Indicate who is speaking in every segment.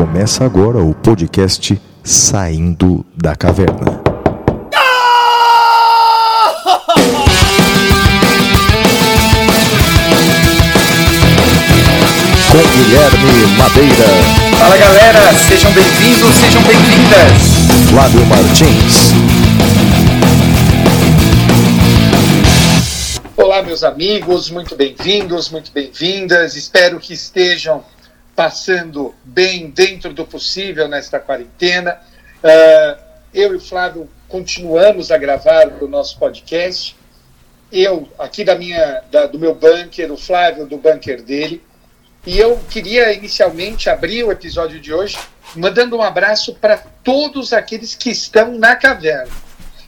Speaker 1: Começa agora o podcast Saindo da Caverna. Com Guilherme Madeira,
Speaker 2: Fala galera, sejam bem-vindos, sejam bem-vindas.
Speaker 1: Flávio Martins,
Speaker 2: Olá, meus amigos, muito bem-vindos, muito bem-vindas. Espero que estejam passando bem dentro do possível nesta quarentena. Ah, eu e o Flávio continuamos a gravar o nosso podcast. Eu, aqui da minha, da- do meu bunker, o Flávio do bunker dele. E eu queria inicialmente abrir o episódio de hoje mandando um abraço para todos aqueles que estão na caverna.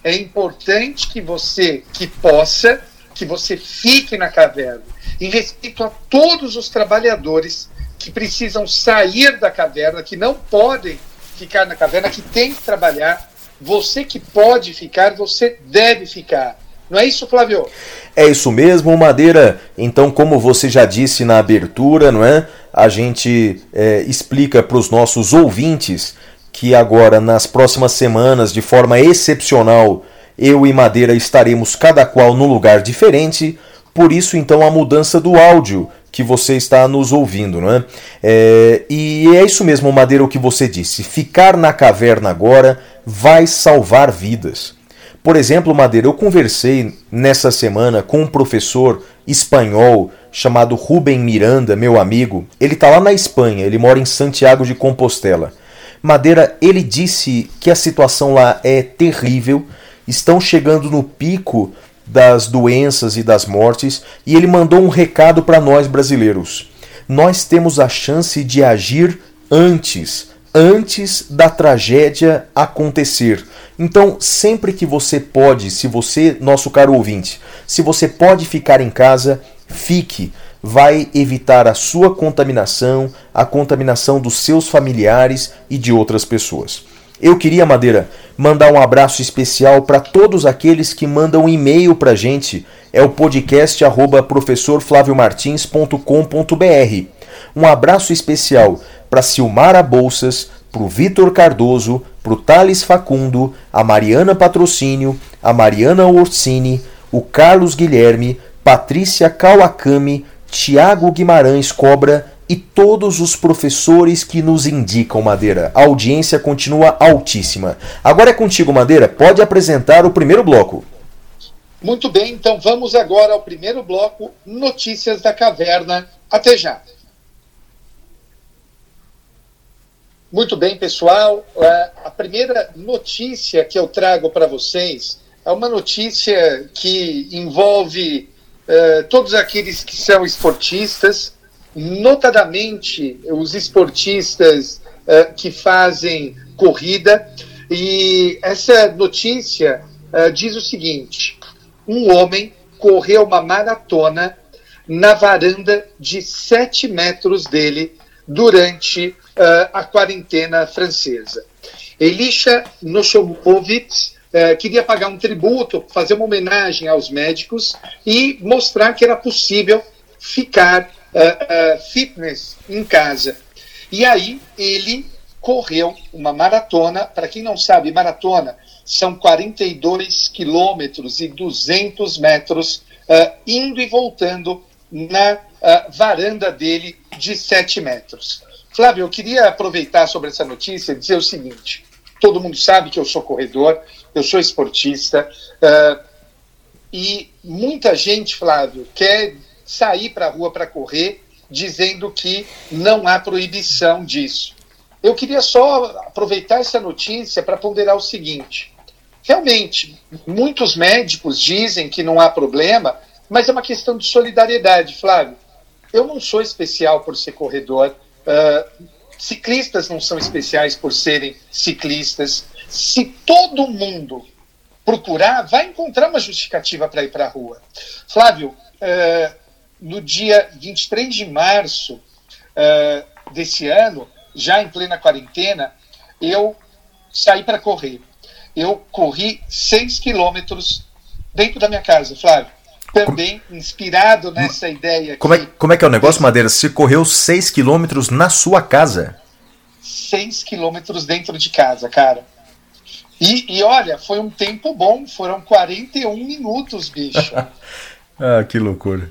Speaker 2: É importante que você, que possa, que você fique na caverna, em respeito a todos os trabalhadores que precisam sair da caverna, que não podem ficar na caverna, que tem que trabalhar. Você que pode ficar, você deve ficar. Não é isso, Flávio?
Speaker 3: É isso mesmo, Madeira. Então, como você já disse na abertura, não é? A gente é, explica para os nossos ouvintes que agora, nas próximas semanas, de forma excepcional, eu e Madeira estaremos cada qual num lugar diferente. Por isso, então, a mudança do áudio que você está nos ouvindo, não é? É, e é isso mesmo, Madeira, o que você disse. Ficar na caverna agora vai salvar vidas. Por exemplo, Madeira, eu conversei nessa semana com um professor espanhol chamado Rubem Miranda, meu amigo. Ele está lá na Espanha, ele mora em Santiago de Compostela. Madeira, ele disse que a situação lá é terrível, estão chegando no pico das doenças e das mortes, e ele mandou um recado para nós brasileiros. Nós temos a chance de agir antes, antes da tragédia acontecer. Então, sempre que você pode, se você, nosso caro ouvinte, se você pode ficar em casa, fique. Vai evitar a sua contaminação, a contaminação dos seus familiares e de outras pessoas. Eu queria, Madeira, mandar um abraço especial para todos aqueles que mandam e-mail para gente. É o podcast arroba professorflaviomartins.com.br. Um abraço especial para Silmara Bolsas, para o Vitor Cardoso, para o Thales Facundo, a Mariana Patrocínio, a Mariana Orsini, o Carlos Guilherme, Patrícia Kawakami, Tiago Guimarães Cobra e todos os professores que nos indicam, Madeira. A audiência continua altíssima. Agora é contigo, Madeira. Pode apresentar o primeiro bloco.
Speaker 2: Muito bem, então vamos agora ao primeiro bloco, Notícias da Caverna. Até já. Muito bem, pessoal. É, A primeira notícia que eu trago para vocês é uma notícia que envolve eh, todos aqueles que são esportistas, notadamente os esportistas eh, que fazem corrida. E essa notícia eh, diz o seguinte: um homem correu uma maratona na varanda de 7 metros dele durante eh, a quarentena francesa. Elisha Noshomovitz eh, queria pagar um tributo, fazer uma homenagem aos médicos e mostrar que era possível ficar eh, eh, fitness em casa. E aí ele correu uma maratona. Para quem não sabe, maratona são 42 quilômetros e 200 metros eh, indo e voltando na varanda dele de 7 metros. Flávio, eu queria aproveitar sobre essa notícia e dizer o seguinte: todo mundo sabe que eu sou corredor, eu sou esportista, e muita gente, Flávio, quer sair para a rua para correr, dizendo que não há proibição disso. Eu queria só aproveitar essa notícia para ponderar o seguinte: realmente, muitos médicos dizem que não há problema, mas é uma questão de solidariedade, Flávio. Eu não sou especial por ser corredor, ah, ciclistas não são especiais por serem ciclistas. Se todo mundo procurar, vai encontrar uma justificativa para ir para a rua. Flávio, eh, no dia 23 de março eh, desse ano, já em plena quarentena, eu saí para correr. Eu corri 6 quilômetros dentro da minha casa, Flávio. Também inspirado nessa ideia.
Speaker 3: Como é, como é que é o negócio, Madeira? Você correu 6 quilômetros na sua casa?
Speaker 2: 6 quilômetros dentro de casa, cara. E, e, olha, foi um tempo bom, foram 41 minutos, bicho.
Speaker 3: ah, que loucura.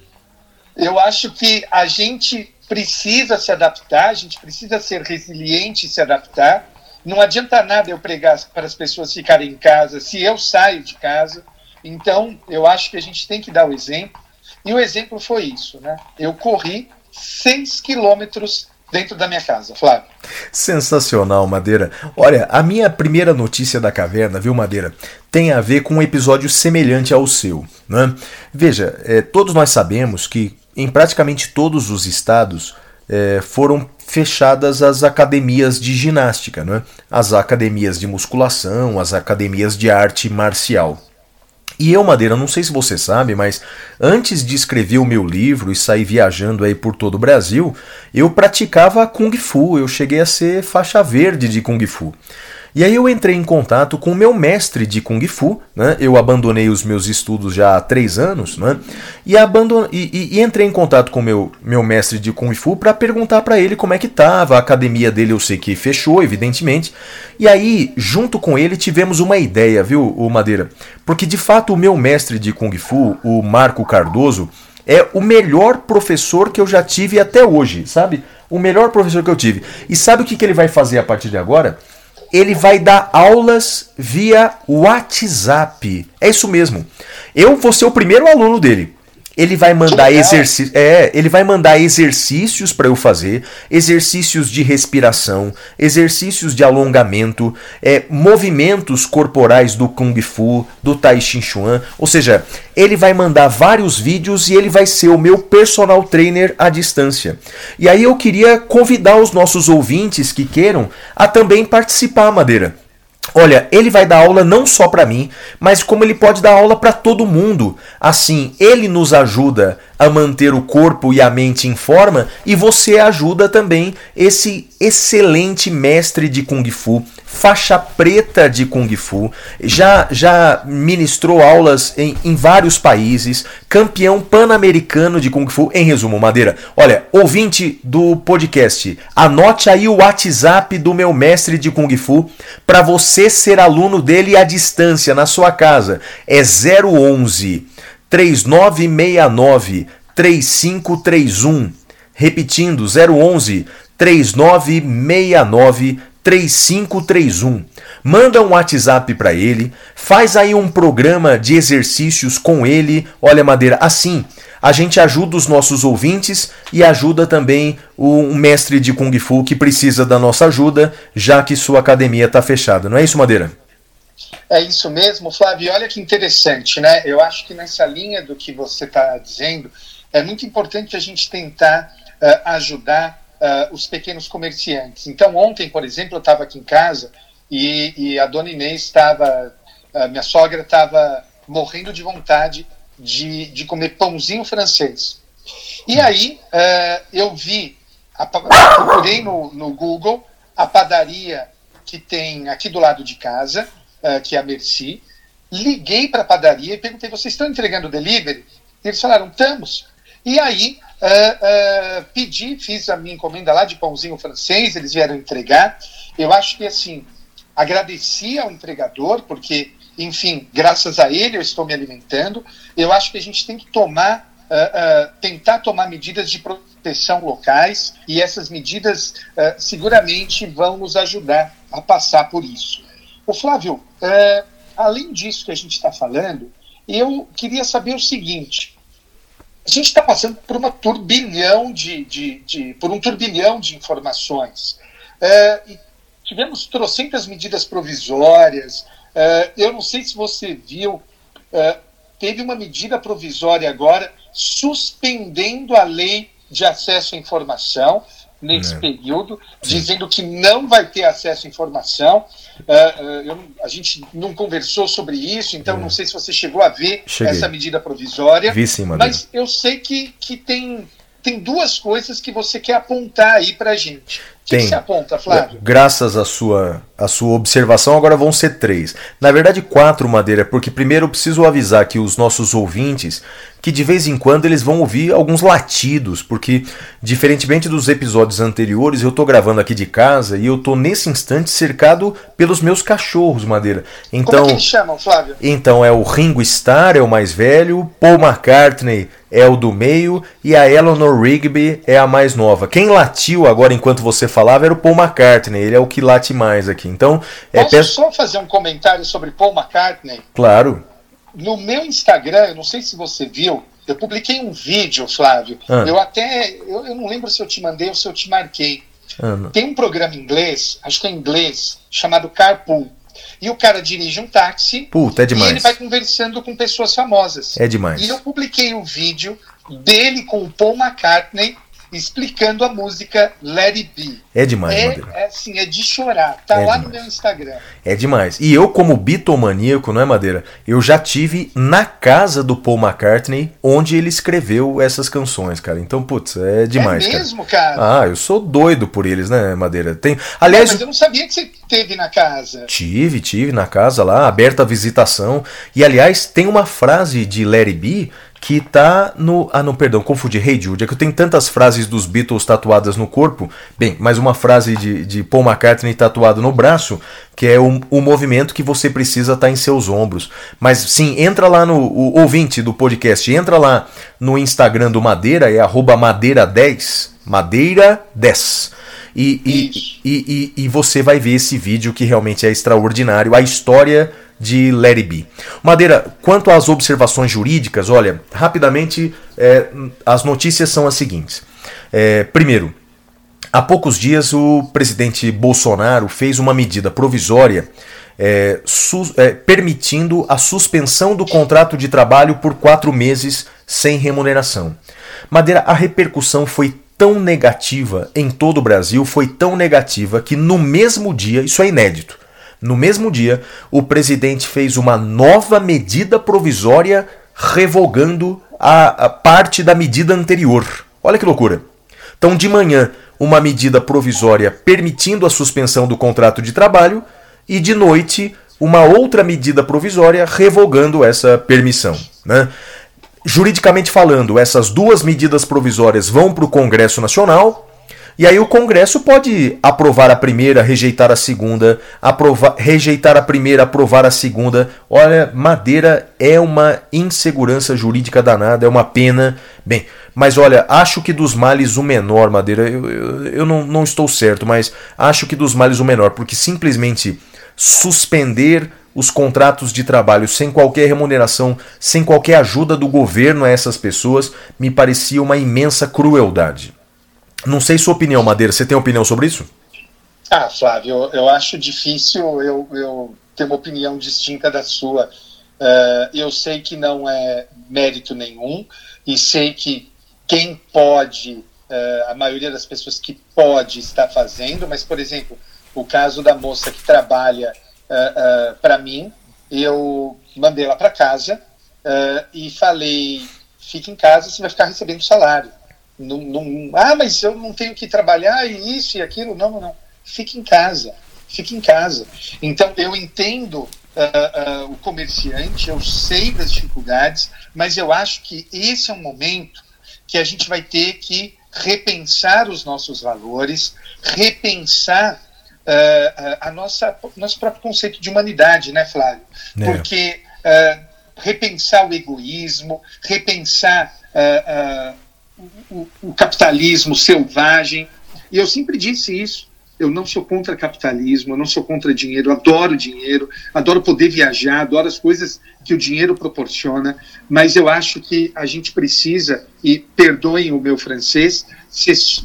Speaker 2: Eu acho que a gente precisa se adaptar, a gente precisa ser resiliente e se adaptar. Não adianta nada eu pregar para as pessoas ficarem em casa se eu saio de casa. Então, eu acho que a gente tem que dar o exemplo. E o exemplo foi isso, né? Eu corri 6 quilômetros dentro da minha casa, Flávio.
Speaker 3: Sensacional, Madeira. Olha, a minha primeira notícia da caverna, viu, Madeira, tem a ver com um episódio semelhante ao seu. Né? Veja, é, todos nós sabemos que em praticamente todos os estados é, foram fechadas as academias de ginástica, né? as academias de musculação, as academias de arte marcial. E eu, Madeira, não sei se você sabe, mas antes de escrever o meu livro e sair viajando aí por todo o Brasil, eu praticava Kung Fu, eu cheguei a ser faixa verde de Kung Fu. E aí eu entrei em contato com o meu mestre de Kung Fu, né? eu abandonei os meus estudos já há três anos, né? e, abandon... e, e, e entrei em contato com o meu, meu mestre de Kung Fu para perguntar para ele como é que estava, a academia dele eu sei que fechou, evidentemente, e aí, junto com ele, tivemos uma ideia, viu, o Madeira? Porque de fato o meu mestre de Kung Fu, o Marco Cardoso, é o melhor professor que eu já tive até hoje, sabe? O melhor professor que eu tive. E sabe o que, que ele vai fazer a partir de agora? Ele vai dar aulas via WhatsApp. É isso mesmo. Eu vou ser o primeiro aluno dele. Ele vai mandar exercícios, é, ele vai mandar exercícios para eu fazer, exercícios de respiração, exercícios de alongamento, é, movimentos corporais do kung fu, do tai chi chuan, ou seja, ele vai mandar vários vídeos e ele vai ser o meu personal trainer à distância. E aí eu queria convidar os nossos ouvintes que queiram a também participar, Madeira. Olha, ele vai dar aula não só para mim, mas como ele pode dar aula para todo mundo. Assim, ele nos ajuda a manter o corpo e a mente em forma e você ajuda também esse excelente mestre de Kung Fu, faixa preta de Kung Fu, já, já ministrou aulas em, em vários países, campeão pan-americano de Kung Fu. Em resumo, Madeira, olha, ouvinte do podcast, anote aí o WhatsApp do meu mestre de Kung Fu para você ser aluno dele à distância na sua casa. É 011 3969 3531. Repetindo, 011 3969 3531. Manda um WhatsApp para ele, faz aí um programa de exercícios com ele. Olha, Madeira, assim a gente ajuda os nossos ouvintes e ajuda também o mestre de Kung Fu que precisa da nossa ajuda, já que sua academia está fechada. Não é isso, Madeira?
Speaker 2: É isso mesmo, Flávio. Olha que interessante, né? Eu acho que nessa linha do que você está dizendo, é muito importante a gente tentar uh, ajudar uh, os pequenos comerciantes. Então, ontem, por exemplo, eu estava aqui em casa e, e, a dona Inês estava, uh, minha sogra estava morrendo de vontade de, de comer pãozinho francês. E aí eu vi, a, procurei no, no Google a padaria que tem aqui do lado de casa, uh, que é a Merci, liguei para a padaria e perguntei: vocês estão entregando delivery? Eles falaram: estamos. E aí uh, uh, pedi, fiz a minha encomenda lá de pãozinho francês, eles vieram entregar. Eu acho que assim, agradeci ao entregador, porque, enfim, graças a ele eu estou me alimentando. Eu acho que a gente tem que tomar. Uh, tentar tomar medidas de proteção locais e essas medidas seguramente vão nos ajudar a passar por isso. O Flávio, é, além disso que a gente está falando, eu queria saber o seguinte: a gente está passando por uma turbilhão de, de, de, por um turbilhão de informações. É, tivemos trocentas medidas provisórias. É, eu não sei se você viu, é, teve uma medida provisória agora suspendendo a lei de acesso à informação nesse é. período, Sim. dizendo que não vai ter acesso à informação. Uh, uh, eu, a gente não conversou sobre isso, então é. não sei se você chegou a ver Cheguei. essa medida provisória.
Speaker 3: Vi sim,
Speaker 2: mas eu sei que, que tem, tem duas coisas que você quer apontar aí para a que, que você aponta, Flávio?
Speaker 3: Graças à sua, à sua observação, agora vão ser três. Na verdade, quatro, Madeira, porque primeiro eu preciso avisar que os nossos ouvintes que de vez em quando eles vão ouvir alguns latidos, porque diferentemente dos episódios anteriores, eu tô gravando aqui de casa e eu tô nesse instante cercado pelos meus cachorros, Madeira. Então, Como
Speaker 2: é que eles chamam, Flávio?
Speaker 3: Então é o Ringo Starr, é o mais velho, Paul McCartney é o do meio e a Eleanor Rigby é a mais nova. Quem latiu agora enquanto você falava era o Paul McCartney, ele é o que late mais aqui. Então,
Speaker 2: é Posso só fazer um comentário sobre Paul McCartney?
Speaker 3: Claro
Speaker 2: no meu Instagram, eu não sei se você viu, eu publiquei um vídeo, Flávio. Ah. Eu até. Eu, eu, não lembro se eu te mandei ou se eu te marquei. Ah, Tem um programa em inglês, acho que é em inglês, chamado Carpool. E o cara dirige um táxi.
Speaker 3: Puta, é demais.
Speaker 2: E ele vai conversando com pessoas famosas.
Speaker 3: É demais.
Speaker 2: E eu publiquei o um vídeo dele com o Paul McCartney explicando a música Let It Be.
Speaker 3: É demais,
Speaker 2: é, é assim, é de chorar. Tá é lá demais. no meu Instagram.
Speaker 3: É demais. E eu, como bitomaníaco, não é, Madeira? Eu já tive na casa do Paul McCartney, onde ele escreveu essas canções, cara. Então, putz, é demais.
Speaker 2: É mesmo, cara? cara?
Speaker 3: Ah, eu sou doido por eles, né, Madeira? Tem... Aliás.
Speaker 2: Não, mas eu não sabia que você teve na casa.
Speaker 3: Tive, tive na casa lá, aberta a visitação. E aliás, tem uma frase de Larry B que tá no. Ah, não, perdão, confundi. Hey Jude. É que eu tenho tantas frases dos Beatles tatuadas no corpo. Bem, mais uma frase de, de Paul McCartney tatuado no braço, que é o, o movimento que você precisa estar tá em seus ombros. Mas sim, entra lá no. O ouvinte do podcast, entra lá no Instagram do Madeira, é madeira10. Madeira10. E, e, e, e, e você vai ver esse vídeo que realmente é extraordinário. A história de Larry B. Madeira, quanto às observações jurídicas, olha, rapidamente é, as notícias são as seguintes. É, primeiro, há poucos dias o presidente Bolsonaro fez uma medida provisória é, é, permitindo a suspensão do contrato de trabalho por quatro meses sem remuneração. Madeira, a repercussão foi tão negativa em todo o Brasil, foi tão negativa que no mesmo dia, isso é inédito, no mesmo dia, o presidente fez uma nova medida provisória revogando a, a parte da medida anterior. Olha que loucura. Então, de manhã, uma medida provisória permitindo a suspensão do contrato de trabalho e de noite, uma outra medida provisória revogando essa permissão. Né? Juridicamente falando, essas duas medidas provisórias vão para o Congresso Nacional e aí o Congresso pode aprovar a primeira, rejeitar a segunda, aprovar, rejeitar a primeira, aprovar a segunda. Olha, Madeira é uma insegurança jurídica danada, é uma pena. Bem, mas olha, acho que dos males o menor, Madeira, eu, eu, eu não, não estou certo, mas acho que dos males o menor, porque simplesmente suspender os contratos de trabalho sem qualquer remuneração, sem qualquer ajuda do governo a essas pessoas, me parecia uma imensa crueldade. Não sei sua opinião, Madeira. Você tem opinião sobre isso?
Speaker 2: Ah, Flávio, eu, eu acho difícil eu, eu, ter uma opinião distinta da sua. Uh, eu sei que não é mérito nenhum e sei que quem pode, uh, a maioria das pessoas que pode está fazendo, mas, por exemplo, o caso da moça que trabalha uh, uh, para mim, eu mandei ela para casa e falei: fique em casa, você vai ficar recebendo salário. Não, não, ah, mas eu não tenho que trabalhar e isso e aquilo. Não, não, não. Fique em casa. Fique em casa. Então, eu entendo uh, uh, o comerciante, eu sei das dificuldades, mas eu acho que esse é um momento que a gente vai ter que repensar os nossos valores, repensar uh, a nossa nosso próprio conceito de humanidade, né, Flávio? É. Porque repensar o egoísmo, repensar o, o capitalismo selvagem. E eu sempre disse isso. Eu não sou contra capitalismo, eu não sou contra dinheiro, eu adoro dinheiro, adoro poder viajar, adoro as coisas que o dinheiro proporciona, mas eu acho que a gente precisa, e perdoem o meu francês,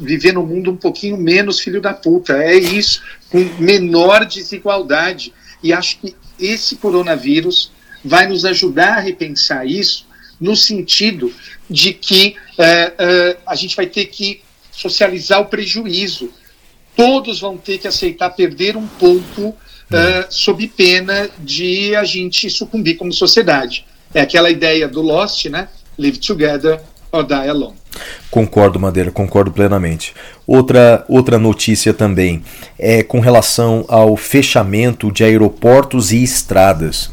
Speaker 2: viver num mundo um pouquinho menos filho da puta. É isso, com menor desigualdade. E acho que esse coronavírus vai nos ajudar a repensar isso no sentido de que é, é, a gente vai ter que socializar o prejuízo. Todos vão ter que aceitar perder um pouco é, sob pena de a gente sucumbir como sociedade. É aquela ideia do Lost, né? Live together
Speaker 3: Concordo, Madeira, concordo plenamente. Outra, outra notícia também é com relação ao fechamento de aeroportos e estradas.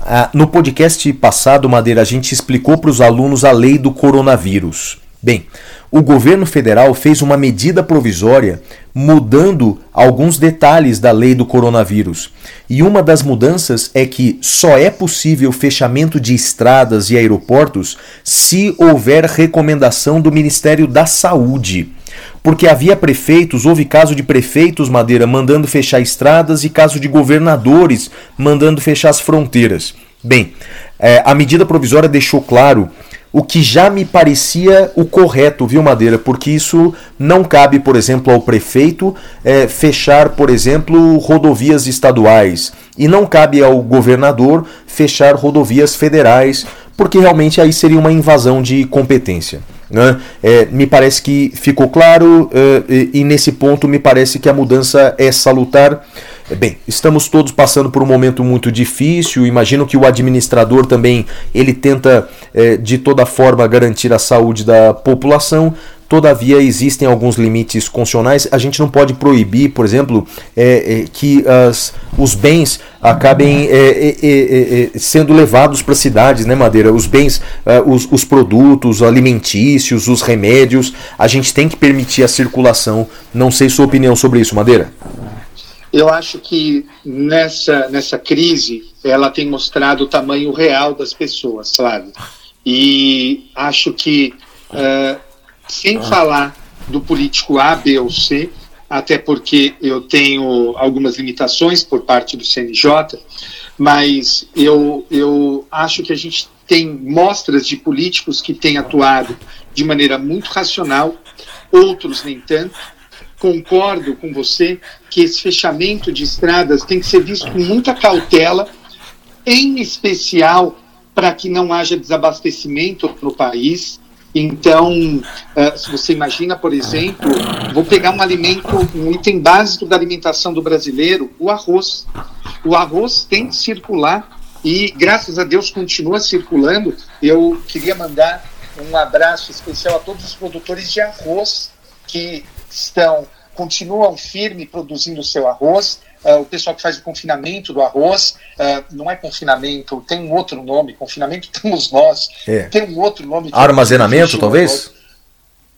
Speaker 3: Ah, no podcast passado, Madeira, a gente explicou para os alunos a lei do coronavírus. Bem, o governo federal fez uma medida provisória mudando alguns detalhes da lei do coronavírus. E uma das mudanças é que só é possível fechamento de estradas e aeroportos se houver recomendação do Ministério da Saúde. Porque havia prefeitos, houve caso de prefeitos, Madeira, mandando fechar estradas e caso de governadores mandando fechar as fronteiras. Bem, é, a medida provisória deixou claro o que já me parecia o correto, viu, Madeira? Porque isso não cabe, por exemplo, ao prefeito é, fechar, por exemplo, rodovias estaduais. E não cabe ao governador fechar rodovias federais, porque realmente aí seria uma invasão de competência. Né? É, me parece que ficou claro, é, e, e nesse ponto me parece que a mudança é salutar. Bem, estamos todos passando por um momento muito difícil. Imagino que o administrador também ele tenta é, de toda forma garantir a saúde da população. Todavia, existem alguns limites constitucionais. A gente não pode proibir, por exemplo, é, é, que as, os bens acabem sendo levados para cidades, né, Madeira? Os bens, os, os produtos alimentícios, os remédios. A gente tem que permitir a circulação. Não sei sua opinião sobre isso, Madeira.
Speaker 2: Eu acho que nessa, nessa crise ela tem mostrado o tamanho real das pessoas, sabe? E acho que, uh, sem falar do político A, B ou C, até porque eu tenho algumas limitações por parte do CNJ, mas eu, eu acho que a gente tem mostras de políticos que têm atuado de maneira muito racional, outros nem tanto, concordo com você que esse fechamento de estradas tem que ser visto com muita cautela, em especial para que não haja desabastecimento no país. Então, uh, se você imagina, por exemplo, vou pegar um alimento, um item básico da alimentação do brasileiro, o arroz. O arroz tem que circular e, graças a Deus, continua circulando. Eu queria mandar um abraço especial a todos os produtores de arroz que estão continuam firme produzindo o seu arroz. Uh, o pessoal que faz o confinamento do arroz, uh, não é confinamento, tem um outro nome, confinamento temos nós, é. tem um outro nome.
Speaker 3: Armazenamento, talvez?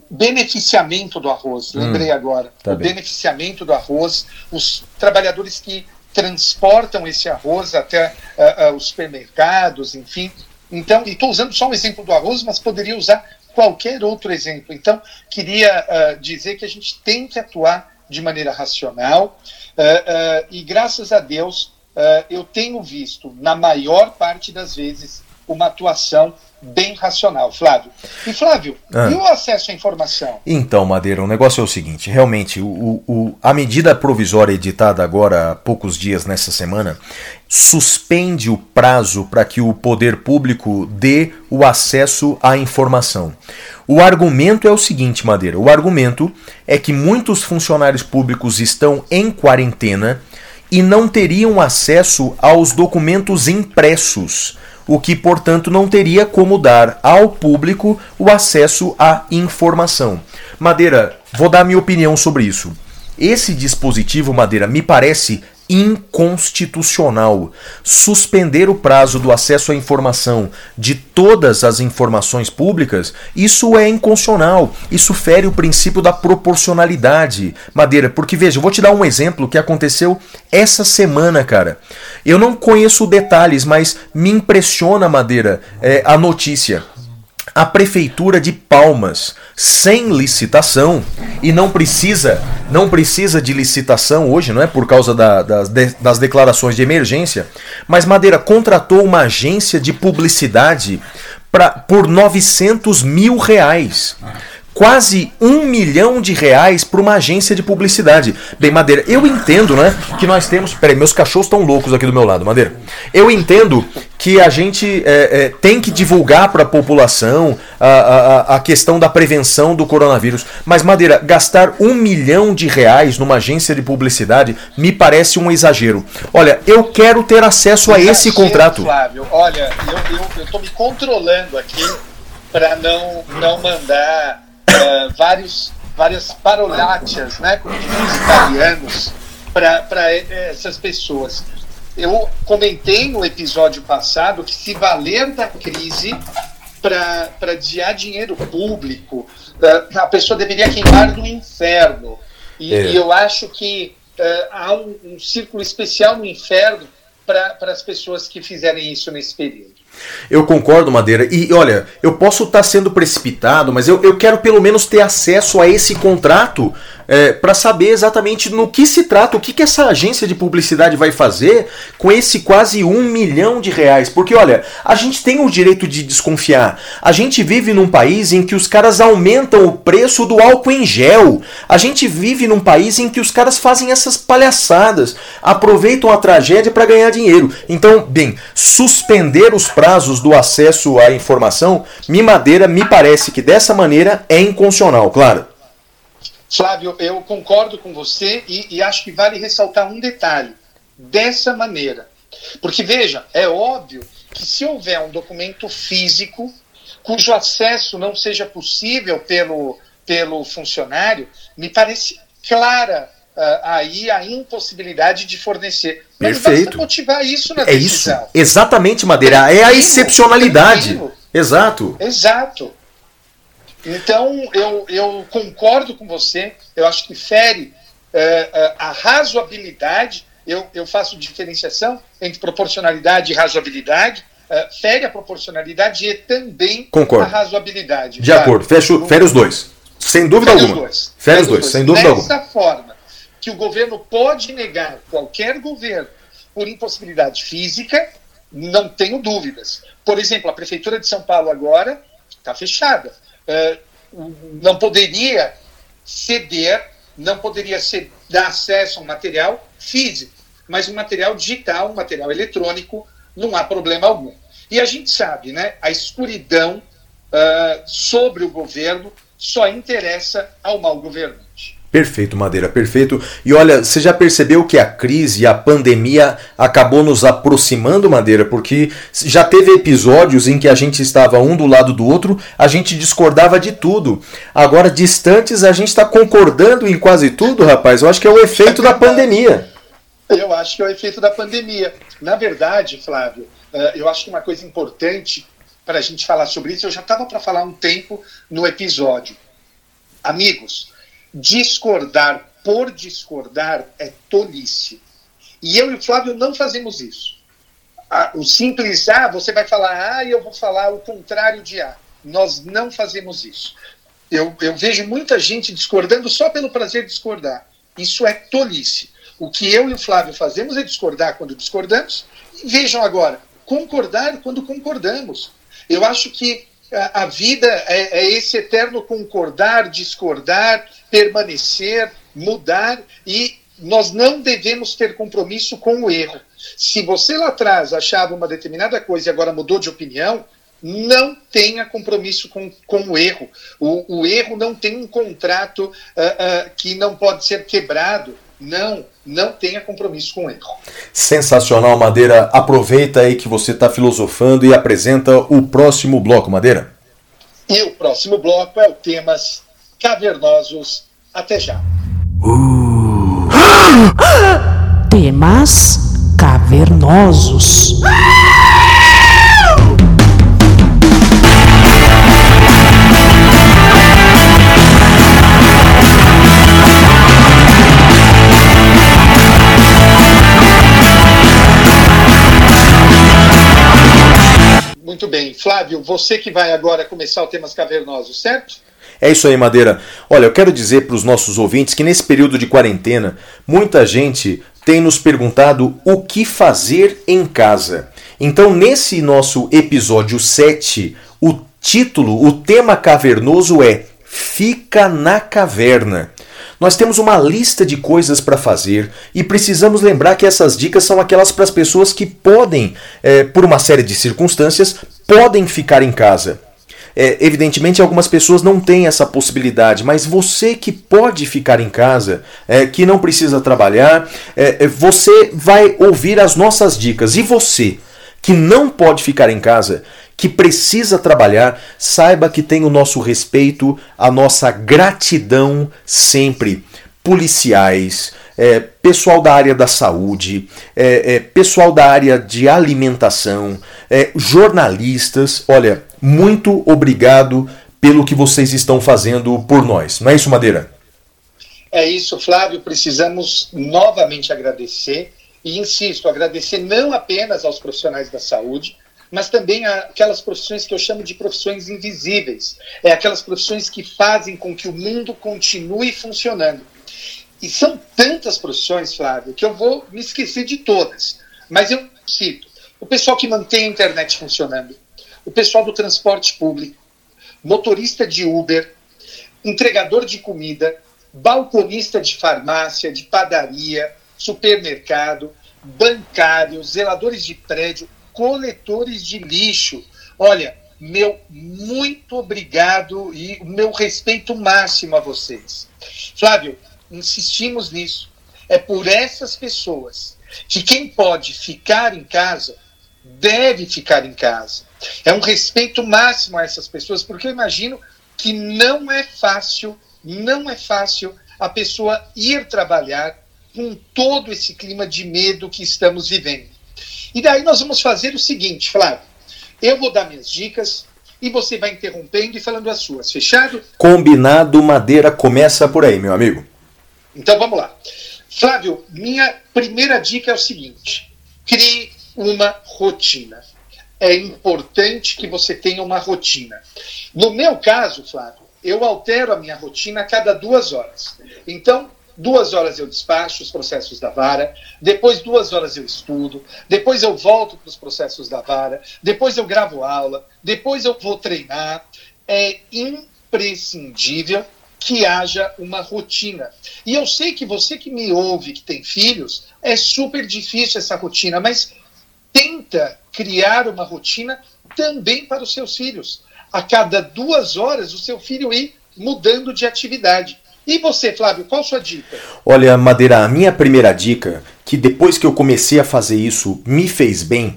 Speaker 2: Beneficiamento do arroz, hum, lembrei agora. Tá o bem. beneficiamento do arroz, os trabalhadores que transportam esse arroz até uh, os supermercados, enfim. Então, e estou usando só um exemplo do arroz, mas poderia usar qualquer outro exemplo. Então, queria uh, dizer que a gente tem que atuar de maneira racional uh, uh, e, graças a Deus, eu tenho visto, na maior parte das vezes, uma atuação bem racional, Flávio. E Flávio, ah. e o acesso à informação?
Speaker 3: Então, Madeira, o negócio é o seguinte: realmente, o, o, a medida provisória editada agora há poucos dias nessa semana suspende o prazo para que o poder público dê o acesso à informação. O argumento é o seguinte, Madeira: o argumento é que muitos funcionários públicos estão em quarentena e não teriam acesso aos documentos impressos o que, portanto, não teria como dar ao público o acesso à informação. Madeira, vou dar minha opinião sobre isso. Esse dispositivo, Madeira, me parece inconstitucional. Suspender o prazo do acesso à informação de todas as informações públicas, isso é inconstitucional. Isso fere o princípio da proporcionalidade. Madeira, porque veja, eu vou te dar um exemplo que aconteceu essa semana, cara. Eu não conheço detalhes, mas me impressiona, Madeira, é, a notícia a prefeitura de Palmas sem licitação e não precisa não precisa de licitação hoje, não é por causa da, das, de, das declarações de emergência, mas Madeira contratou uma agência de publicidade pra, por 900 mil reais quase um milhão de reais para uma agência de publicidade. Bem, Madeira, eu entendo, né, que nós temos. Peraí, meus cachorros estão loucos aqui do meu lado, Madeira. Eu entendo que a gente é, é, tem que divulgar para a população a, a, questão da prevenção do coronavírus. Mas, Madeira, gastar um milhão de reais numa agência de publicidade me parece um exagero. Olha, eu quero ter acesso a esse contrato.
Speaker 2: Flávio, olha, eu estou me controlando aqui para não, não mandar uh, vários, várias parolátias, né, como dizem os italianos, para essas pessoas. Eu comentei no episódio passado que se valer da crise para desviar dinheiro público, uh, a pessoa deveria queimar no inferno. E, é. e eu acho que uh, há um, um círculo especial no inferno para as pessoas que fizerem isso nesse período.
Speaker 3: Eu concordo, Madeira. E olha, eu posso estar tá sendo precipitado, mas eu, eu quero pelo menos ter acesso a esse contrato é, para saber exatamente no que se trata, o que, que essa agência de publicidade vai fazer com esse quase um milhão de reais. Porque, olha, a gente tem o direito de desconfiar. A gente vive num país em que os caras aumentam o preço do álcool em gel. A gente vive num país em que os caras fazem essas palhaçadas, aproveitam a tragédia para ganhar dinheiro. Então, bem, suspender os prazos do acesso à informação, me madeira, me parece que dessa maneira é inconstitucional, claro.
Speaker 2: Flávio, eu concordo com você e, e acho que vale ressaltar um detalhe. Dessa maneira. Porque, veja, é óbvio que se houver um documento físico cujo acesso não seja possível pelo, pelo funcionário, me parece clara aí a impossibilidade de fornecer.
Speaker 3: Mas Perfeito.
Speaker 2: motivar isso na
Speaker 3: é decisão. isso, exatamente, Madeira. É a excepcionalidade. Exato.
Speaker 2: Exato. Então, eu, eu concordo com você, eu acho que fere é, é, a razoabilidade, eu, eu faço diferenciação entre proporcionalidade e razoabilidade, é, fere a proporcionalidade e também
Speaker 3: concordo.
Speaker 2: a razoabilidade.
Speaker 3: De acordo, Fecho, fere os dois, sem dúvida fere alguma. Os dois. Fere, os dois, dois, sem dúvida
Speaker 2: Dessa
Speaker 3: alguma.
Speaker 2: Dessa forma que o governo pode negar, qualquer governo, por impossibilidade física, não tenho dúvidas. Por exemplo, a Prefeitura de São Paulo agora está fechada é, não poderia ceder, não poderia dar acesso a um material físico, mas um material digital, um material eletrônico, não há problema algum. E a gente sabe, né, a escuridão uh, sobre o governo só interessa ao mau governante.
Speaker 3: Perfeito, Madeira, perfeito. E olha, você já percebeu que a crise a pandemia acabou nos aproximando, Madeira? Porque já teve episódios em que a gente estava um do lado do outro, a gente discordava de tudo. Agora, distantes, a gente está concordando em quase tudo, rapaz. Eu acho que é o efeito da pandemia.
Speaker 2: Eu acho que é o efeito da pandemia. Na verdade, Flávio, eh, eu acho que uma coisa importante para a gente falar sobre isso, eu já estava para falar um tempo no episódio. Amigos, discordar por discordar é tolice. E eu e o Flávio não fazemos isso. o simples A, você vai falar A e eu vou falar o contrário de A. Nós não fazemos isso. Eu, eu vejo muita gente discordando só pelo prazer de discordar. Isso é tolice. O que eu e o Flávio fazemos é discordar quando discordamos. E vejam agora, concordar quando concordamos. Eu acho que a, vida é, é esse eterno concordar, discordar, permanecer, mudar e nós não devemos ter compromisso com o erro. Se você lá atrás achava uma determinada coisa e agora mudou de opinião, não tenha compromisso com, com o erro. O, o erro não tem um contrato uh, uh, que não pode ser quebrado. Não, não tenha compromisso com o erro.
Speaker 3: Sensacional, Madeira. Aproveita aí que você está filosofando e apresenta o próximo bloco, Madeira.
Speaker 2: E o próximo bloco é o Temas Cavernosos. Até já.
Speaker 4: Uh. Temas Cavernosos.
Speaker 2: Muito bem. Flávio, você que vai agora começar o Temas Cavernosos, certo?
Speaker 3: É isso aí, Madeira. Olha, eu quero dizer para os nossos ouvintes que nesse período de quarentena, muita gente tem nos perguntado o que fazer em casa. Então, nesse nosso episódio 7, o título, o tema cavernoso é Fica na Caverna. Nós temos uma lista de coisas para fazer e precisamos lembrar que essas dicas são aquelas para as pessoas que podem, é, por uma série de circunstâncias, podem ficar em casa. É, evidentemente, algumas pessoas não têm essa possibilidade, mas você que pode ficar em casa, é, que não precisa trabalhar, é, é você vai ouvir as nossas dicas. E você? Que não pode ficar em casa, que precisa trabalhar, saiba que tem o nosso respeito, a nossa gratidão sempre. Policiais, é, pessoal da área da saúde, é, é, pessoal da área de alimentação, é, jornalistas. Olha, muito obrigado pelo que vocês estão fazendo por nós. Não é isso, Madeira?
Speaker 2: É isso, Flávio. Precisamos novamente agradecer e insisto, agradecer não apenas aos profissionais da saúde, mas também aquelas profissões que eu chamo de profissões invisíveis. É aquelas profissões que fazem com que o mundo continue funcionando. E são tantas profissões, Flávio, que eu vou me esquecer de todas. Mas eu cito o pessoal que mantém a internet funcionando, o pessoal do transporte público, motorista de Uber, entregador de comida, balconista de farmácia, de padaria, supermercado, bancários, zeladores de prédio, coletores de lixo. Olha, meu muito obrigado e o meu respeito máximo a vocês. Flávio, insistimos nisso. É por essas pessoas que quem pode ficar em casa deve ficar em casa. É um respeito máximo a essas pessoas, porque eu imagino que não é fácil, não é fácil a pessoa ir trabalhar com todo esse clima de medo que estamos vivendo. E daí nós vamos fazer o seguinte, Flávio. Eu vou dar minhas dicas e você vai interrompendo e falando as suas. Fechado?
Speaker 3: Combinado, Madeira começa por aí, meu amigo.
Speaker 2: Então vamos lá. Flávio, minha primeira dica é o seguinte: crie uma rotina. É importante que você tenha uma rotina. No meu caso, Flávio, eu altero a minha rotina a cada duas horas. Então, duas horas eu despacho os processos da vara, depois duas horas eu estudo, depois eu volto para os processos da vara, depois eu gravo aula, depois eu vou treinar. É imprescindível que haja uma rotina. E eu sei que você que me ouve, que tem filhos, é super difícil essa rotina, mas tenta criar uma rotina também para os seus filhos. A cada duas horas, o seu filho ir mudando de atividade. E você, Flávio, qual sua dica?
Speaker 3: Olha, Madeira, a minha primeira dica, que depois que eu comecei a fazer isso me fez bem,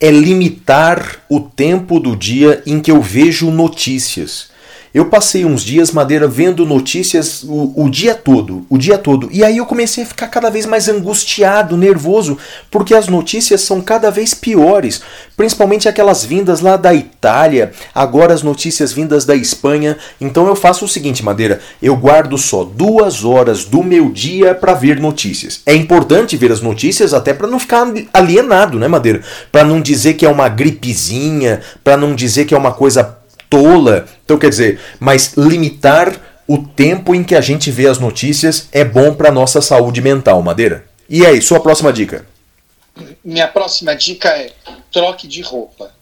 Speaker 3: é limitar o tempo do dia em que eu vejo notícias. Eu passei uns dias, Madeira, vendo notícias o, o, dia todo, o dia todo. E aí eu comecei a ficar cada vez mais angustiado, nervoso, porque as notícias são cada vez piores. Principalmente aquelas vindas lá da Itália, agora as notícias vindas da Espanha. Então eu faço o seguinte, Madeira, eu guardo só duas horas do meu dia para ver notícias. É importante ver as notícias até para não ficar alienado, né, Madeira? Para não dizer que é uma gripezinha, para não dizer que é uma coisa tola. Então, quer dizer, mas limitar o tempo em que a gente vê as notícias é bom para nossa saúde mental, Madeira. E aí, sua próxima dica?
Speaker 2: Minha próxima dica é troque de roupa.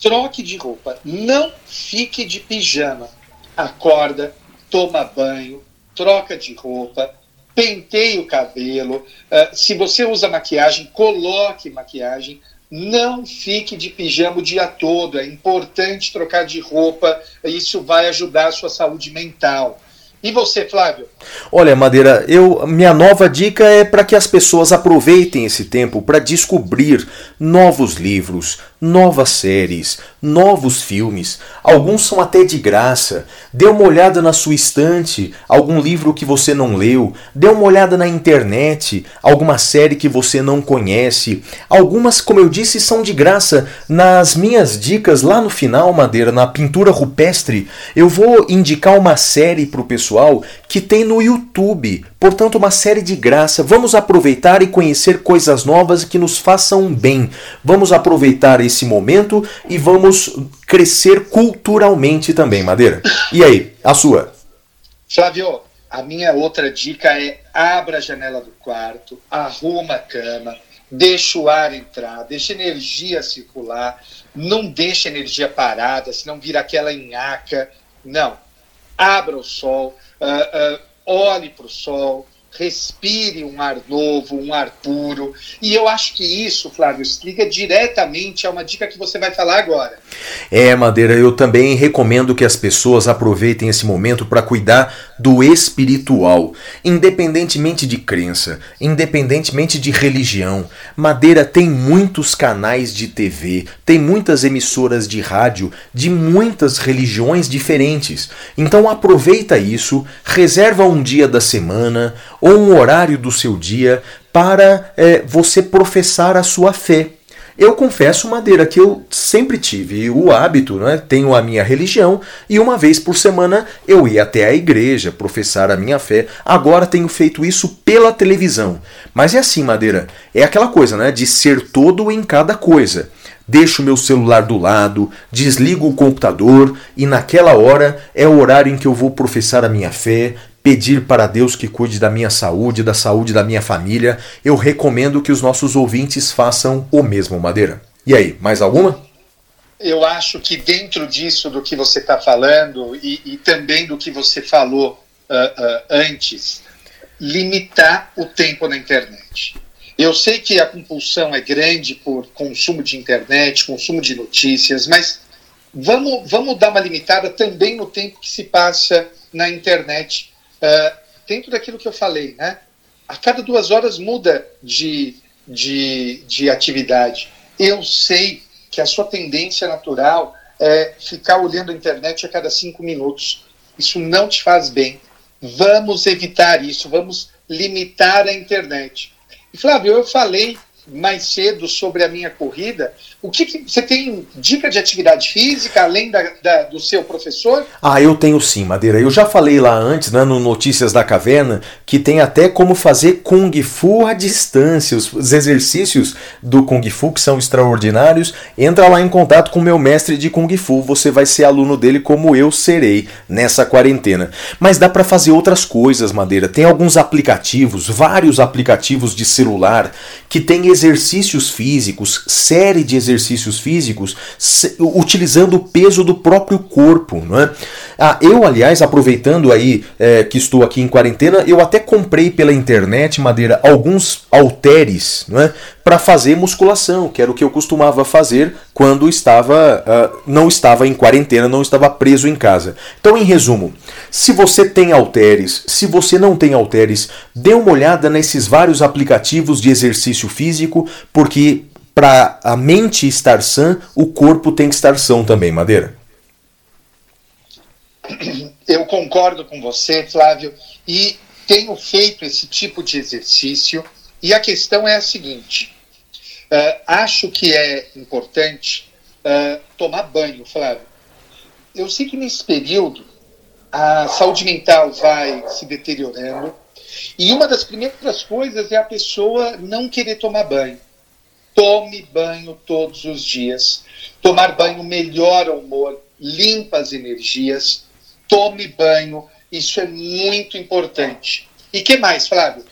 Speaker 2: Troque de roupa. Não fique de pijama. Acorda, toma banho, troca de roupa, penteie o cabelo. Uh, se você usa maquiagem, coloque maquiagem não fique de pijama o dia todo. É importante trocar de roupa. Isso vai ajudar a sua saúde mental. E você, Flávio?
Speaker 3: Olha, Madeira, eu minha nova dica é para que as pessoas aproveitem esse tempo para descobrir novos livros, novas séries, novos filmes. Alguns são até de graça. Dê uma olhada na sua estante, algum livro que você não leu. Dê uma olhada na internet, alguma série que você não conhece. Algumas, como eu disse, são de graça. Nas minhas dicas lá no final, Madeira, na pintura rupestre, eu vou indicar uma série para o pessoal que tem no YouTube. Portanto, uma série de graça. Vamos aproveitar e conhecer coisas novas que nos façam bem. Vamos aproveitar esse momento e vamos crescer culturalmente também, Madeira. E aí, a sua?
Speaker 2: Flávio, a minha outra dica é abra a janela do quarto, arruma a cama, deixa o ar entrar, deixa energia circular, não deixa energia parada, senão vira aquela enhaca. Não, abra o sol, uh, uh, olhe para o sol, respire um ar novo, um ar puro. E eu acho que isso, Flávio, liga diretamente a uma dica que você vai falar agora.
Speaker 3: É, Madeira, eu também recomendo que as pessoas aproveitem esse momento para cuidar do espiritual, independentemente de crença, independentemente de religião. Madeira tem muitos canais de TV, tem muitas emissoras de rádio de muitas religiões diferentes. Então aproveita isso, reserva um dia da semana ou um horário do seu dia para é, você professar a sua fé. Eu confesso, Madeira, que eu sempre tive o hábito, né? tenho a minha religião, e uma vez por semana eu ia até a igreja professar a minha fé. Agora tenho feito isso pela televisão. Mas é assim, Madeira, é aquela coisa, né? De ser todo em cada coisa deixo meu celular do lado, desligo o computador e naquela hora é o horário em que eu vou professar a minha fé, pedir para Deus que cuide da minha saúde, da saúde da minha família. Eu recomendo que os nossos ouvintes façam o mesmo, Madeira. E aí, mais alguma?
Speaker 2: Eu acho que dentro disso do que você está falando e, e, também do que você falou uh, uh, antes, limitar o tempo na internet. Eu sei que a compulsão é grande por consumo de internet, consumo de notícias, mas vamos, vamos dar uma limitada também no tempo que se passa na internet, uh, dentro daquilo que eu falei, né? A cada duas horas muda de, de, de atividade. Eu sei que a sua tendência natural é ficar olhando a internet a cada cinco minutos. Isso não te faz bem. Vamos evitar isso, vamos limitar a internet. E Flávio, eu falei mais cedo sobre a minha corrida. O que, que você tem dica de atividade física além da, da, do seu professor?
Speaker 3: Ah, eu tenho sim, Madeira. Eu já falei lá antes, né, no Notícias da Caverna, que tem até como fazer Kung Fu à distância. Os, os exercícios do Kung Fu que são extraordinários. Entra lá em contato com o meu mestre de Kung Fu. Você vai ser aluno dele como eu serei nessa quarentena. Mas dá para fazer outras coisas, Madeira. Tem alguns aplicativos, vários aplicativos de celular que tem exercícios físicos, série de exercícios físicos, se, utilizando o peso do próprio corpo. Não é? ah, eu, aliás, aproveitando aí é, que estou aqui em quarentena, eu até comprei pela internet, Madeira, alguns halteres não é? para fazer musculação, que era o que eu costumava fazer quando estava uh, não estava em quarentena, não estava preso em casa. Então, em resumo, se você tem halteres, se você não tem halteres, dê uma olhada nesses vários aplicativos de exercício físico, porque para a mente estar sã, o corpo tem que estar são também, Madeira.
Speaker 2: Eu concordo com você, Flávio, e tenho feito esse tipo de exercício. E a questão é a seguinte: uh, acho que é importante uh, tomar banho, Flávio. Eu sei que nesse período a saúde mental vai se deteriorando e uma das primeiras coisas é a pessoa não querer tomar banho. Tome banho todos os dias. Tomar banho melhora o humor, limpa as energias. Tome banho, isso é muito importante. E que mais, Flávio?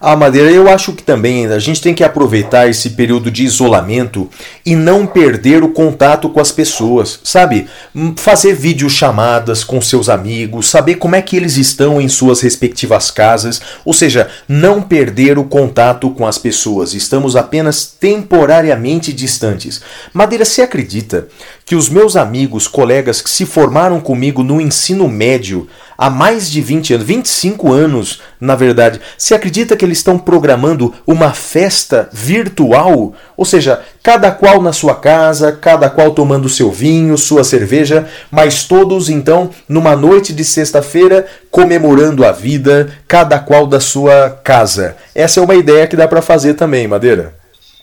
Speaker 3: A Madeira, eu acho que também a gente tem que aproveitar esse período de isolamento e não perder o contato com as pessoas, sabe? Hum, fazer videochamadas com seus amigos, saber como é que eles estão em suas respectivas casas, ou seja, não perder o contato com as pessoas. Estamos apenas temporariamente distantes. Madeira, você acredita que os meus amigos, colegas que se formaram comigo no ensino médio, há mais de 20 anos, 25 anos, na verdade. Se acredita que eles estão programando uma festa virtual? Ou seja, cada qual na sua casa, cada qual tomando seu vinho, sua cerveja, mas todos então numa noite de sexta-feira comemorando a vida, cada qual da sua casa. Essa é uma ideia que dá para fazer também, Madeira.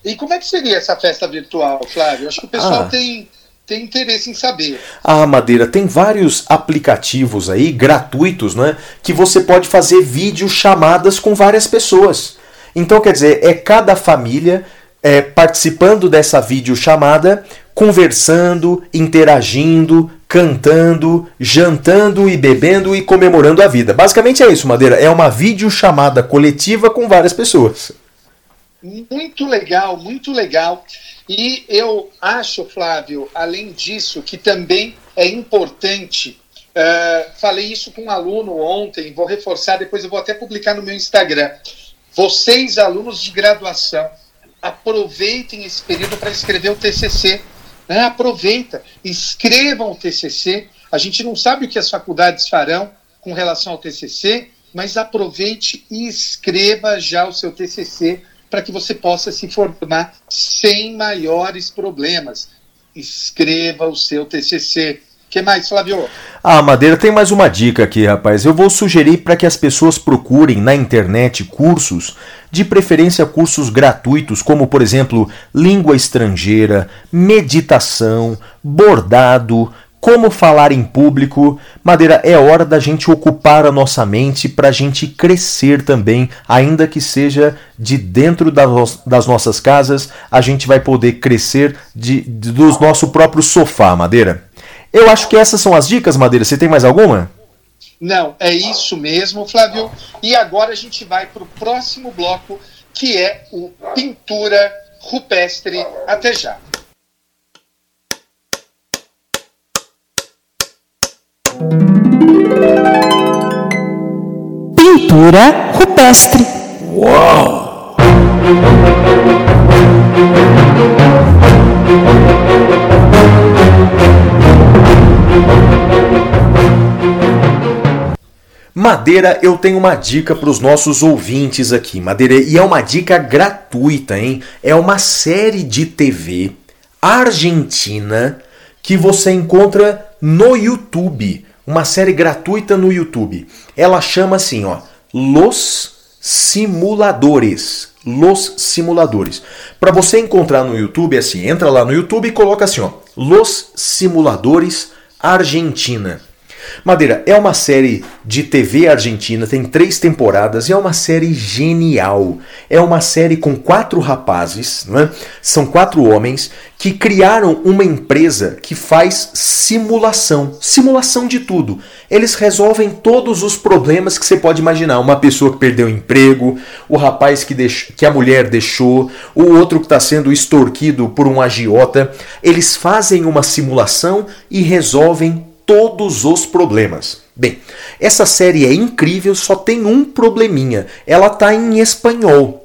Speaker 2: E como é que seria essa festa virtual, Flávio? Acho que o pessoal ah. tem tem interesse em saber.
Speaker 3: Ah, Madeira, tem vários aplicativos aí gratuitos, né, que você pode fazer vídeo chamadas com várias pessoas. Então, quer dizer, é cada família é, participando dessa videochamada, conversando, interagindo, cantando, jantando e bebendo e comemorando a vida. Basicamente é isso, Madeira. É uma videochamada coletiva com várias pessoas.
Speaker 2: Muito legal, muito legal. E eu acho, Flávio, além disso, que também é importante Uh, falei isso com um aluno ontem, vou reforçar, depois eu vou até publicar no meu Instagram. Vocês, alunos de graduação, aproveitem esse período para escrever o TCC. Né? Aproveita, escrevam o TCC. A gente não sabe o que as faculdades farão com relação ao TCC, mas aproveite e escreva já o seu TCC para que você possa se formar sem maiores problemas. Escreva o seu TCC que mais, Flávio?
Speaker 3: Ah, Madeira, tem mais uma dica aqui, rapaz. Eu vou sugerir para que as pessoas procurem na internet cursos, de preferência cursos gratuitos, como por exemplo, língua estrangeira, meditação, bordado, como falar em público. Madeira, é hora da gente ocupar a nossa mente para a gente crescer também, ainda que seja de dentro das nossas casas, a gente vai poder crescer de, de, do nosso próprio sofá, Madeira. Eu acho que essas são as dicas, Madeira. Você tem mais alguma?
Speaker 2: Não, é isso mesmo, Flávio. E agora a gente vai para o próximo bloco, que é o Pintura Rupestre. Até já.
Speaker 4: Pintura rupestre. Uau!
Speaker 3: Madeira, eu tenho uma dica para os nossos ouvintes aqui, Madeira, e é uma dica gratuita, hein? É uma série de TV argentina que você encontra no YouTube, uma série gratuita no YouTube. Ela chama assim, ó, Los Simuladores. Los Simuladores. Para você encontrar no YouTube, assim, entra lá no YouTube e coloca assim, ó, Los Simuladores Argentina. Madeira, é uma série de TV argentina, tem três temporadas e é uma série genial. É uma série com quatro rapazes, é? são quatro homens que criaram uma empresa que faz simulação, simulação de tudo. Eles resolvem todos os problemas que você pode imaginar. Uma pessoa que perdeu o emprego, o rapaz que, deixou, que a mulher deixou, o outro que está sendo extorquido por um agiota. Eles fazem uma simulação e resolvem todos os problemas. Bem, essa série é incrível, só tem um probleminha. Ela tá em espanhol.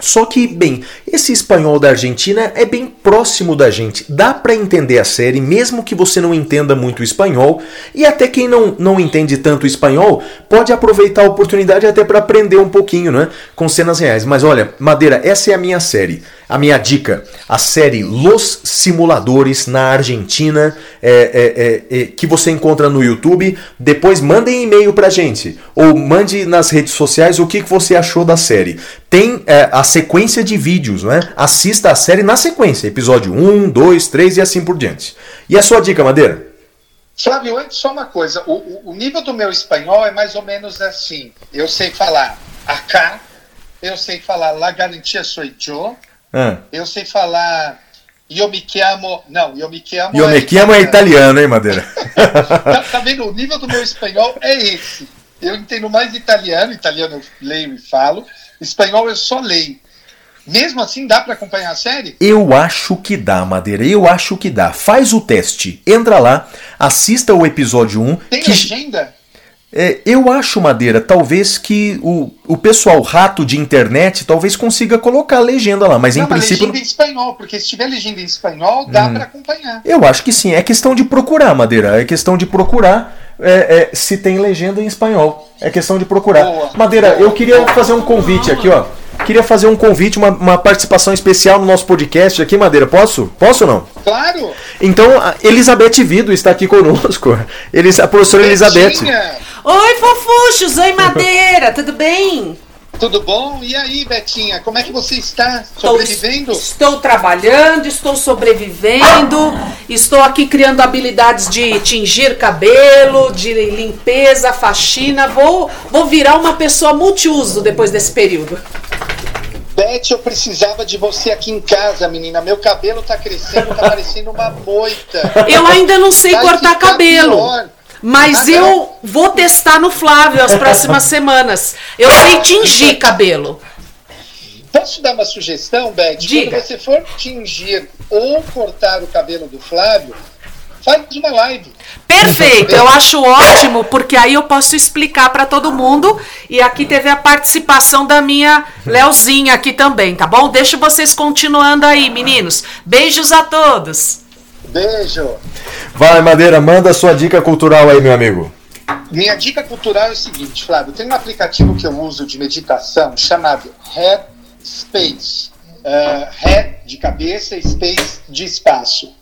Speaker 3: Só que, bem, esse espanhol da Argentina é bem próximo da gente. Dá para entender a série, mesmo que você não entenda muito espanhol. E até quem não, não entende tanto espanhol pode aproveitar a oportunidade até para aprender um pouquinho, né? Com cenas reais. Mas olha, Madeira, essa é a minha série. A minha dica, a série Los Simuladores na Argentina, é, é, é, é que você encontra no YouTube. Depois mandem e-mail pra gente, ou mande nas redes sociais o que você achou da série. Tem é, a sequência de vídeos, né? Assista a série na sequência, episódio 1, 2, 3 e assim por diante. E a sua dica, Madeira?
Speaker 2: Flávio, antes só uma coisa. O, o, nível do meu espanhol é mais ou menos assim. Eu sei falar acá, eu sei falar la garantia soy yo, ah. Eu sei falar Io mi chiamo. Não, io mi chiamo.
Speaker 3: Io mi chiamo é italiano, hein, Madeira?
Speaker 2: tá, tá, vendo? O nível do meu espanhol é esse. Eu entendo mais italiano, italiano eu leio e falo, espanhol eu só leio. Mesmo assim, dá para acompanhar a série?
Speaker 3: Eu acho que dá, Madeira. Eu acho que dá. Faz o teste. Entra lá, assista o episódio 1.
Speaker 2: Tem que... legenda?
Speaker 3: É, eu acho, Madeira, talvez que o, o pessoal rato de internet talvez consiga colocar a legenda lá, mas
Speaker 2: não,
Speaker 3: em princípio.
Speaker 2: legenda em espanhol, porque se tiver legenda em espanhol, dá hum. para acompanhar.
Speaker 3: Eu acho que sim. É questão de procurar, Madeira. É questão de procurar é, é, se tem legenda em espanhol. É questão de procurar. Boa, Madeira, eu queria fazer um convite aqui, ó. Queria fazer um convite, uma, uma participação especial no nosso podcast aqui, Madeira. Posso? Posso ou não?
Speaker 2: Claro!
Speaker 3: Então, a Elizabeth Vido está aqui conosco. Elis, a professora Elizabeth.
Speaker 5: Oi, fofuchos! Oi, Madeira! Tudo bem?
Speaker 2: Tudo bom? E aí, Betinha, como é que você está? Sobrevivendo?
Speaker 5: Estou, estou trabalhando, estou sobrevivendo, estou aqui criando habilidades de tingir cabelo, de limpeza, faxina. Vou, vou virar uma pessoa multiuso depois desse período.
Speaker 2: Beth, eu precisava de você aqui em casa, menina. Meu cabelo tá crescendo, tá parecendo uma moita.
Speaker 5: Eu ainda não sei Vai cortar cabelo. Pior. Mas ah, eu vou testar no Flávio as próximas semanas. Eu sei tingir cabelo.
Speaker 2: Posso dar uma sugestão, Beth?
Speaker 5: Diga.
Speaker 2: Quando você for tingir ou cortar o cabelo do Flávio, faz uma live.
Speaker 5: Perfeito, eu acho ótimo, porque aí eu posso explicar para todo mundo. E aqui teve a participação da minha Leozinha aqui também, tá bom? Deixa vocês continuando aí, meninos. Beijos a todos.
Speaker 2: Beijo.
Speaker 3: Vai, Madeira, manda a sua dica cultural aí, meu amigo.
Speaker 2: Minha dica cultural é o seguinte, Flávio. Tem um aplicativo que eu uso de meditação chamado Headspace. Uh, head de cabeça, space de espaço.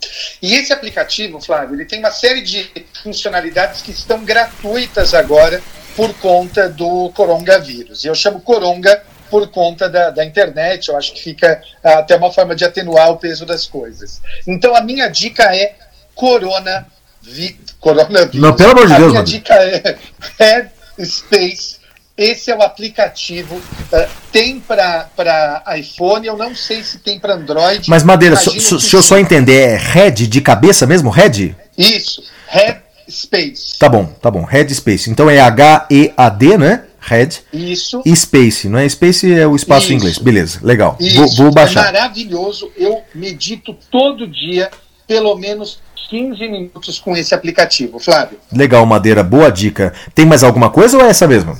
Speaker 2: E esse aplicativo, Flávio, ele tem uma série de funcionalidades que estão gratuitas agora por conta do coronavírus. E eu chamo coronga por conta da, da internet, eu acho que fica uh, até uma forma de atenuar o peso das coisas. Então a minha dica é Corona vi, Coronavírus.
Speaker 3: Não, pelo amor de
Speaker 2: a
Speaker 3: Deus,
Speaker 2: minha
Speaker 3: mano.
Speaker 2: dica é Headspace. Esse é o aplicativo. Uh, tem para iPhone, eu não sei se tem para Android.
Speaker 3: Mas, Madeira, so, so, se eu só entender, é head de cabeça mesmo? Head?
Speaker 2: Isso, Headspace.
Speaker 3: Tá bom, tá bom. Head Space. Então é H-E-A-D, né? Head.
Speaker 2: Isso.
Speaker 3: E Space, não é? Space é o espaço
Speaker 2: Isso.
Speaker 3: em inglês. Beleza, legal.
Speaker 2: Isso,
Speaker 3: Vou, vou
Speaker 2: É
Speaker 3: baixar.
Speaker 2: maravilhoso. Eu medito todo dia, pelo menos 15 minutos com esse aplicativo, Flávio.
Speaker 3: Legal, Madeira, boa dica. Tem mais alguma coisa ou é essa mesmo?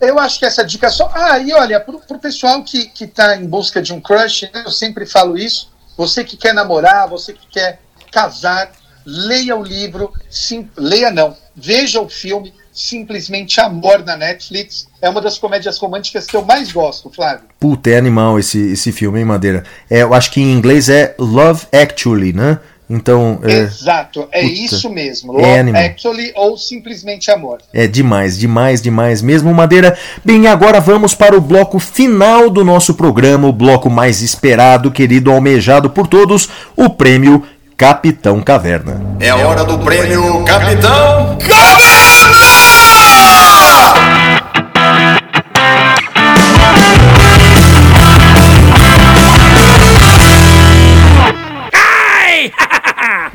Speaker 2: Eu acho que essa dica só. Ah, e olha, pro, pro pessoal que, que tá em busca de um crush, né, eu sempre falo isso. Você que quer namorar, você que quer casar, leia o livro, sim, leia não, veja o filme Simplesmente Amor na Netflix. É uma das comédias românticas que eu mais gosto, Flávio.
Speaker 3: Puta, é animal esse, esse filme, hein, Madeira? É, eu acho que em inglês é Love Actually, né? Então, é,
Speaker 2: Exato, é
Speaker 3: Puta,
Speaker 2: isso mesmo.
Speaker 3: é
Speaker 2: Love
Speaker 3: animal.
Speaker 2: Actually ou Simplesmente Amor.
Speaker 3: é demais, demais, demais mesmo, Madeira. Bem, agora vamos para o bloco final do nosso programa, o bloco mais esperado, querido, almejado por todos, o prêmio Capitão Caverna.
Speaker 6: É hora do prêmio Capitão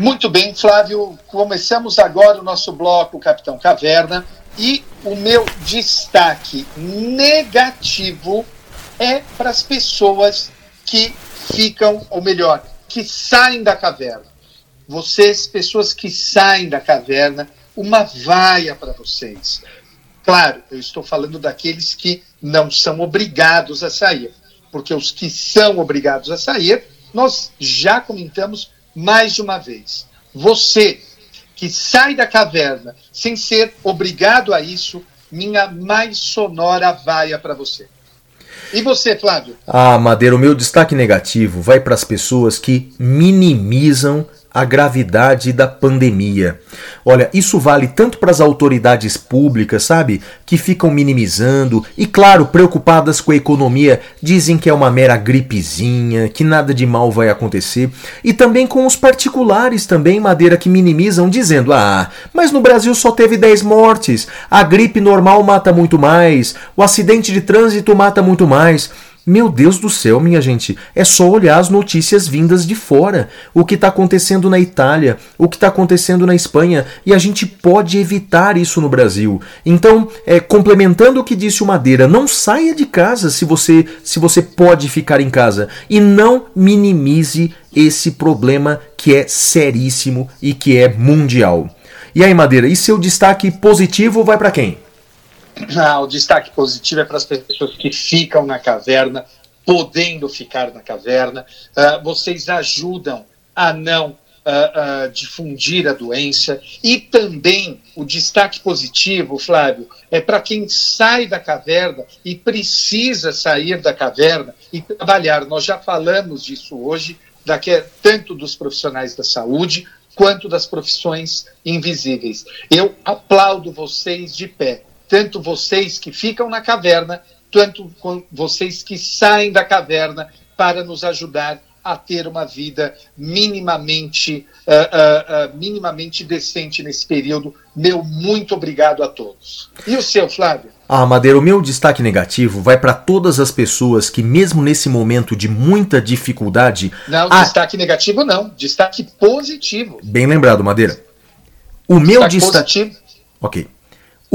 Speaker 2: Muito bem, Flávio. Começamos agora o nosso bloco Capitão Caverna. E o meu destaque negativo é para as pessoas que ficam, ou melhor, que saem da caverna. Vocês, pessoas que saem da caverna, uma vaia para vocês. Claro, eu estou falando daqueles que não são obrigados a sair, porque os que são obrigados a sair, nós já comentamos mais uma vez. Você que sai da caverna sem ser obrigado a isso, minha mais sonora vaia para você. E você, Flávio?
Speaker 3: Ah, Madeira, o meu destaque negativo vai para as pessoas que minimizam a gravidade da pandemia. Olha, isso vale tanto para as autoridades públicas, sabe? Que ficam minimizando e, claro, preocupadas com a economia, dizem que é uma mera gripezinha, que nada de mal vai acontecer. E também com os particulares também, Madeira, que minimizam, dizendo: ah, mas no Brasil só teve 10 mortes, a gripe normal mata muito mais, o acidente de trânsito mata muito mais. Meu Deus do céu, minha gente, é só olhar as notícias vindas de fora. O que está acontecendo na Itália, o que está acontecendo na Espanha, e a gente pode evitar isso no Brasil. Então, é, complementando o que disse o Madeira, não saia de casa se você, se você pode ficar em casa. E não minimize esse problema que é seríssimo e que é mundial. E aí, Madeira, e seu destaque positivo vai para quem?
Speaker 2: Ah, o destaque positivo é para as pessoas que ficam na caverna, podendo ficar na caverna. Ah, vocês ajudam a não ah, ah, difundir a doença. E também o destaque positivo, Flávio, é para quem sai da caverna e precisa sair da caverna e trabalhar. Nós já falamos disso hoje, daqui, tanto dos profissionais da saúde quanto das profissões invisíveis. Eu aplaudo vocês de pé tanto vocês que ficam na caverna, tanto vocês que saem da caverna para nos ajudar a ter uma vida minimamente, uh, uh, uh, minimamente decente nesse período. Meu muito obrigado a todos. E o seu, Flávio?
Speaker 3: Ah, Madeira, o meu destaque negativo vai para todas as pessoas que, mesmo nesse momento de muita dificuldade.
Speaker 2: Não,
Speaker 3: ah,
Speaker 2: destaque negativo não, destaque positivo.
Speaker 3: Bem lembrado, Madeira. O meu
Speaker 2: Destaque
Speaker 3: destaque.
Speaker 2: positivo.
Speaker 3: Ok.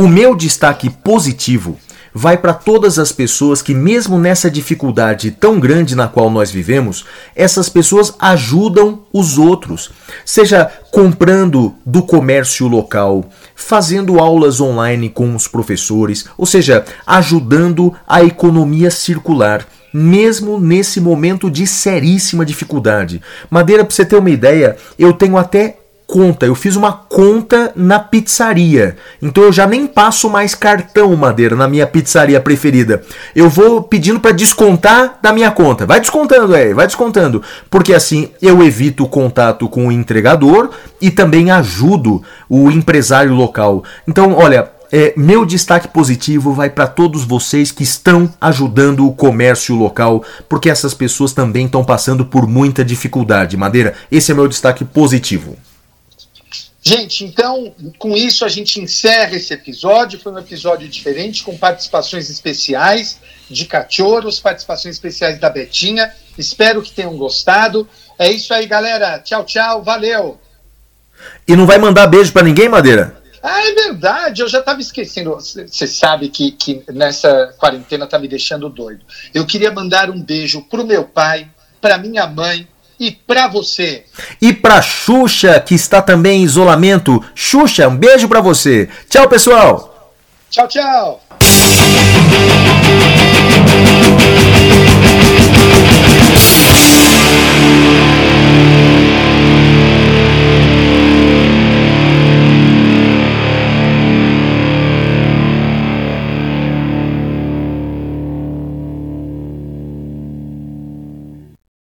Speaker 3: O meu destaque positivo vai para todas as pessoas que, mesmo nessa dificuldade tão grande na qual nós vivemos, essas pessoas ajudam os outros. Seja comprando do comércio local, fazendo aulas online com os professores, ou seja, ajudando a economia circular mesmo nesse momento de seríssima dificuldade. Madeira, para você ter uma ideia, eu tenho até conta, eu fiz uma conta na pizzaria. Então eu já nem passo mais cartão madeira na minha pizzaria preferida. Eu vou pedindo para descontar da minha conta. Vai descontando, é, vai descontando, porque assim eu evito o contato com o entregador e também ajudo o empresário local. Então, olha, é, meu destaque positivo vai para todos vocês que estão ajudando o comércio local, porque essas pessoas também estão passando por muita dificuldade. Madeira, esse é meu destaque positivo.
Speaker 2: Gente, então, com isso a gente encerra esse episódio. Foi um episódio diferente, com participações especiais de cachorros, participações especiais da Betinha. Espero que tenham gostado. É isso aí, galera. Tchau, tchau. Valeu.
Speaker 3: E não vai mandar beijo para ninguém, Madeira?
Speaker 2: Ah, é verdade, eu já estava esquecendo. Você sabe que, que nessa quarentena tá me deixando doido. Eu queria mandar um beijo pro meu pai, pra minha mãe e pra você.
Speaker 3: E pra Xuxa, que está também em isolamento. Xuxa, um beijo pra você. Tchau, pessoal.
Speaker 2: Tchau, tchau.